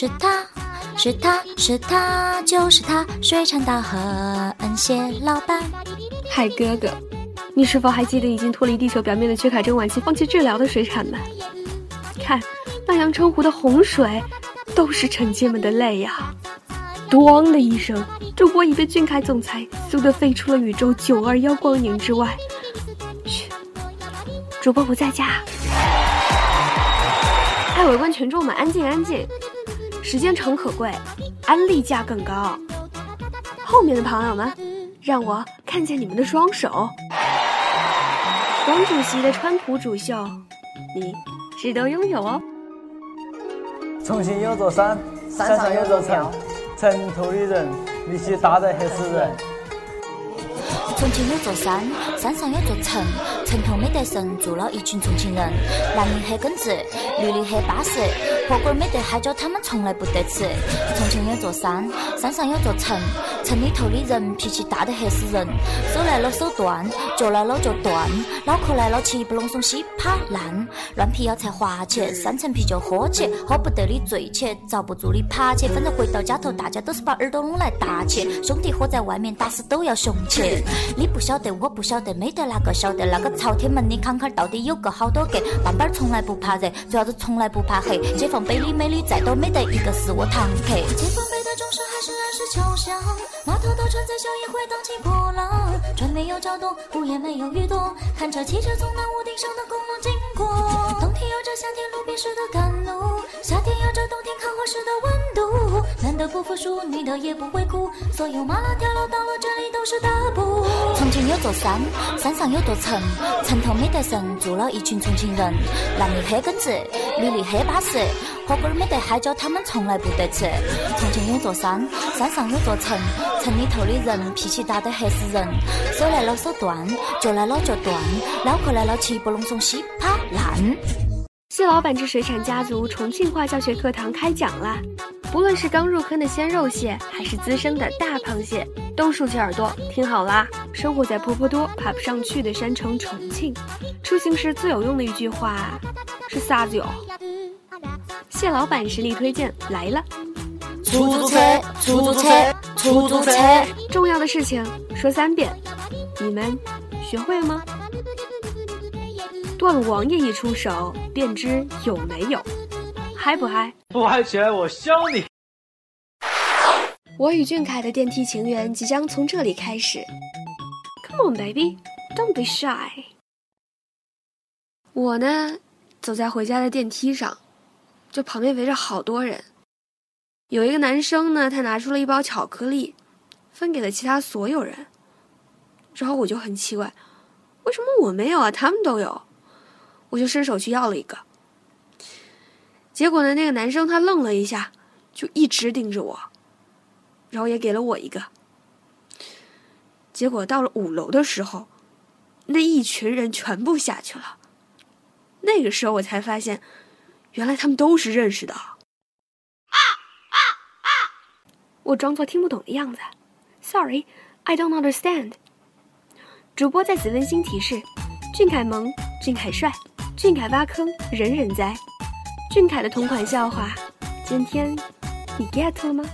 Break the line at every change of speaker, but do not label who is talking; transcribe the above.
是他，是他，是他，就是他，水产大亨蟹老板。
嗨，哥哥，你是否还记得已经脱离地球表面的薛凯珍晚期放弃治疗的水产们？看，那阳澄湖的洪水，都是臣妾们的泪呀！咣的一声，主播已被俊凯总裁嗖的飞出了宇宙九二幺光年之外。嘘，主播不在家。爱围观群众们，安静安静！时间诚可贵，安利价更高。后面的朋友们，让我看见你们的双手。王主席的川普主秀，你值得拥有哦。
重庆有座山，山上有座城。城头的人力气大得吓死人。
重庆有座山，山上有座城，城头没得神，住了一群重庆人。男的很耿直，女的很巴适，火锅没得海椒，他们从来不得吃。重庆有座山，山上有座城，城里头的人脾气大得吓死人。手来了手断，脚来了脚断，脑壳来了七不拢松稀趴烂，乱皮要才滑起，三层啤酒喝起，喝不得的醉起，遭不住的爬起，反正回到家头，大家都是把耳朵拢来搭起。兄弟伙在外面打死都要雄起，你不晓得，我不晓得，没得哪个晓得那个朝天门的坎坎到底有个好多格。半班从来不怕热，主要是从来不怕黑。解放碑里美女再多，没得一个是我堂客。解放碑的钟声还是按时敲响，码头的船在笑也会荡起波浪。船没有脚动，屋也没有雨躲，看着汽车从那屋顶上的公路经过。冬天有着夏天路边时的甘露，夏天有着冬天烤火时的温度。难得不女的也不会哭，所有麻辣跳楼到了这里都是大补。重庆有座山，山上有座城，城头没得神，住了一群重庆人。男的黑根子，女的黑巴适，火锅没得海椒，他们从来不得吃。重庆有座山，山上有座城，城里头的人脾气大得吓死人。手来了手断，脚来了脚断，脑壳来了气不拢松稀趴烂。
谢老板之水产家族重庆话教学课堂开讲啦！不论是刚入坑的鲜肉蟹，还是资深的大螃蟹，都竖起耳朵听好啦！生活在坡坡多爬不上去的山城重庆，出行时最有用的一句话是啥子哟？蟹老板实力推荐来了！
出租车，出租车，出租车！
重要的事情说三遍，你们学会了吗？段王爷一出手，便知有没有，嗨不嗨？
不嗨起来我削你！
我与俊凯的电梯情缘即将从这里开始。Come on, baby, don't be shy。我呢，走在回家的电梯上，就旁边围着好多人。有一个男生呢，他拿出了一包巧克力，分给了其他所有人。然后我就很奇怪，为什么我没有啊？他们都有。我就伸手去要了一个，结果呢，那个男生他愣了一下，就一直盯着我，然后也给了我一个。结果到了五楼的时候，那一群人全部下去了。那个时候我才发现，原来他们都是认识的。啊啊啊！我装作听不懂的样子，Sorry, I don't understand。主播在此温馨提示：俊凯萌，俊凯帅。俊凯挖坑，人人栽。俊凯的同款笑话，今天你 get 了吗？